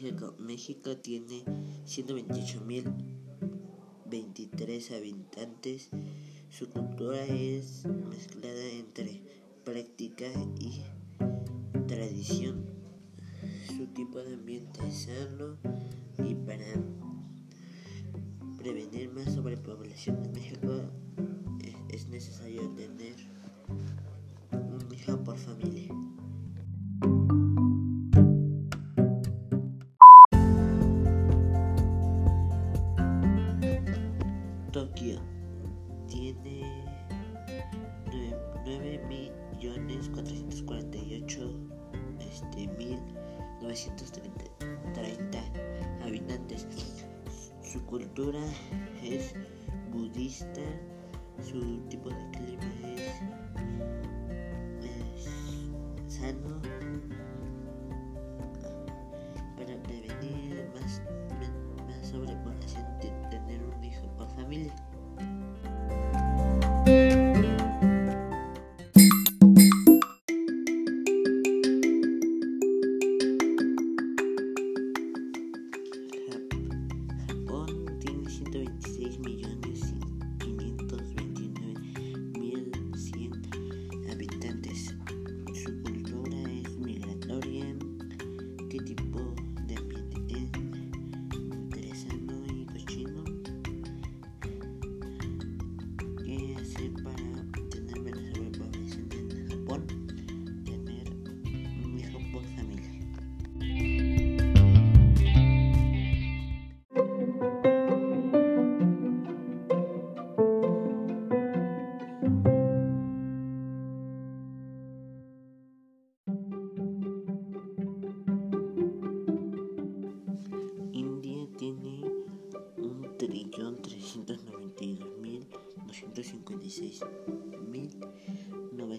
México. México tiene 128.023 habitantes. Su cultura es mezclada entre práctica y tradición. Su tipo de ambiente es sano y para prevenir más sobrepoblación en México es necesario tener millones 448 este, mil 930 habitantes. Su cultura es budista, su tipo de clima es, sano para prevenir más, más sobrepoblación tener un hijo por familia.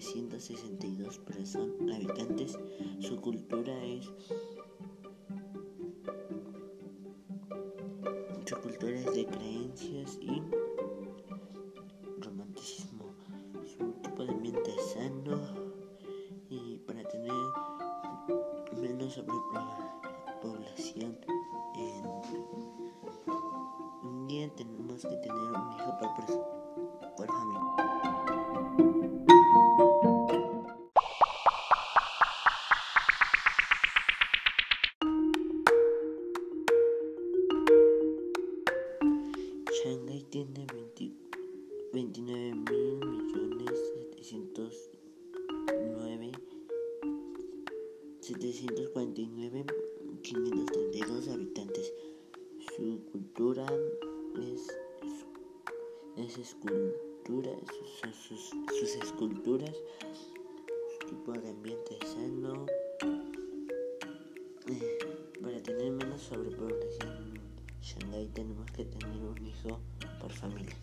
962 personas habitantes. Su cultura es su cultura es de creencias y romanticismo. su tipo de ambiente sano y para tener menos sobrepoblación en un día tenemos que tener un hijo Shanghái tiene 20 29 mil millones 709 749 532 habitantes. Su cultura es, es escultura, sus, sus- sus esculturas, su tipo de ambiente sano, eh, para tener menos sobrepoblación Shanghai tenemos que tener un hijo por familia.